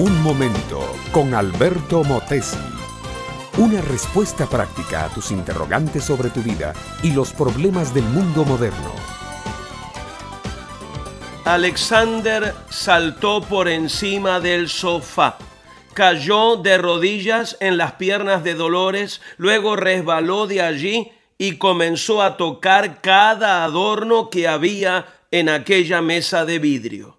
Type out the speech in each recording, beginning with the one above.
Un momento con Alberto Motesi. Una respuesta práctica a tus interrogantes sobre tu vida y los problemas del mundo moderno. Alexander saltó por encima del sofá, cayó de rodillas en las piernas de Dolores, luego resbaló de allí y comenzó a tocar cada adorno que había en aquella mesa de vidrio.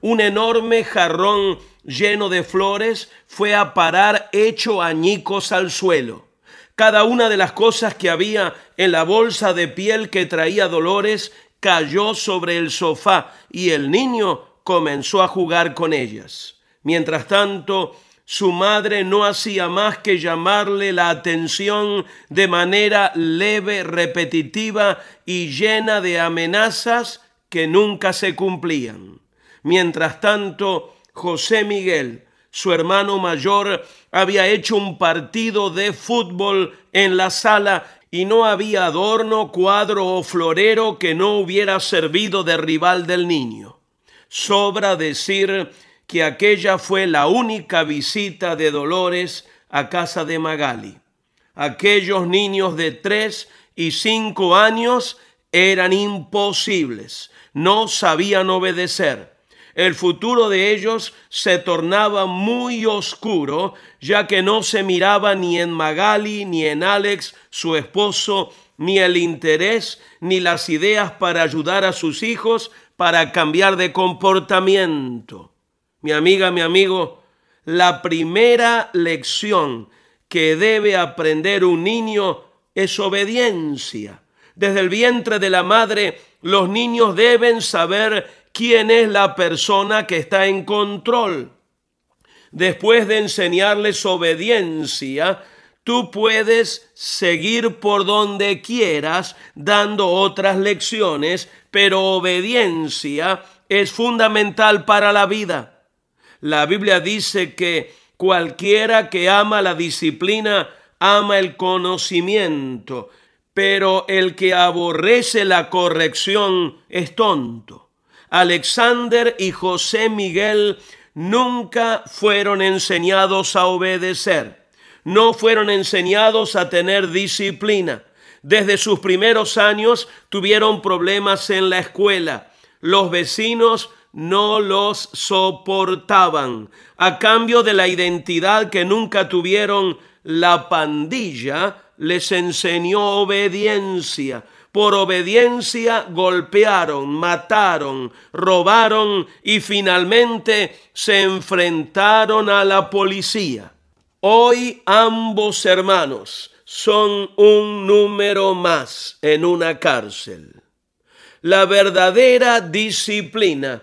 Un enorme jarrón lleno de flores fue a parar hecho añicos al suelo. Cada una de las cosas que había en la bolsa de piel que traía Dolores cayó sobre el sofá y el niño comenzó a jugar con ellas. Mientras tanto, su madre no hacía más que llamarle la atención de manera leve, repetitiva y llena de amenazas que nunca se cumplían. Mientras tanto, José Miguel, su hermano mayor, había hecho un partido de fútbol en la sala y no había adorno, cuadro o florero que no hubiera servido de rival del niño. Sobra decir que aquella fue la única visita de Dolores a casa de Magali. Aquellos niños de tres y cinco años eran imposibles, no sabían obedecer el futuro de ellos se tornaba muy oscuro, ya que no se miraba ni en Magali ni en Alex, su esposo, ni el interés ni las ideas para ayudar a sus hijos para cambiar de comportamiento. Mi amiga, mi amigo, la primera lección que debe aprender un niño es obediencia. Desde el vientre de la madre, los niños deben saber quién es la persona que está en control. Después de enseñarles obediencia, tú puedes seguir por donde quieras dando otras lecciones, pero obediencia es fundamental para la vida. La Biblia dice que cualquiera que ama la disciplina ama el conocimiento, pero el que aborrece la corrección es tonto. Alexander y José Miguel nunca fueron enseñados a obedecer, no fueron enseñados a tener disciplina. Desde sus primeros años tuvieron problemas en la escuela. Los vecinos no los soportaban. A cambio de la identidad que nunca tuvieron, la pandilla les enseñó obediencia. Por obediencia golpearon, mataron, robaron y finalmente se enfrentaron a la policía. Hoy ambos hermanos son un número más en una cárcel. La verdadera disciplina,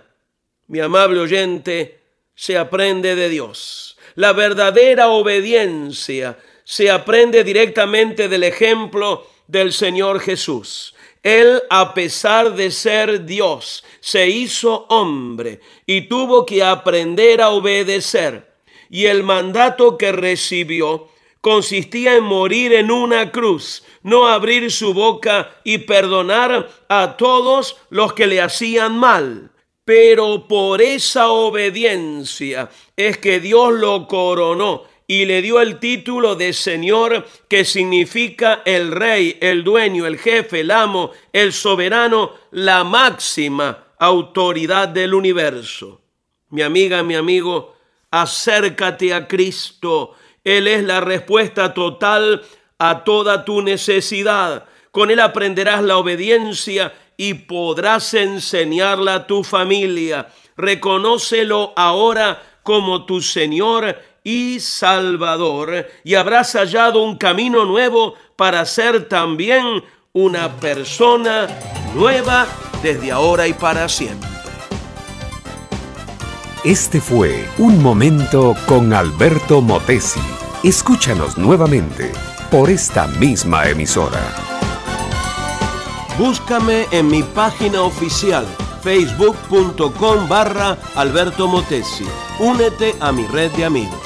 mi amable oyente, se aprende de Dios. La verdadera obediencia se aprende directamente del ejemplo del Señor Jesús. Él, a pesar de ser Dios, se hizo hombre y tuvo que aprender a obedecer. Y el mandato que recibió consistía en morir en una cruz, no abrir su boca y perdonar a todos los que le hacían mal. Pero por esa obediencia es que Dios lo coronó y le dio el título de Señor que significa el rey, el dueño, el jefe, el amo, el soberano, la máxima autoridad del universo. Mi amiga, mi amigo, acércate a Cristo. Él es la respuesta total a toda tu necesidad. Con Él aprenderás la obediencia y podrás enseñarla a tu familia. Reconócelo ahora como tu Señor y Salvador y habrás hallado un camino nuevo para ser también una persona nueva desde ahora y para siempre. Este fue Un Momento con Alberto Motesi. Escúchanos nuevamente por esta misma emisora. Búscame en mi página oficial facebook.com barra Alberto Motesi. Únete a mi red de amigos.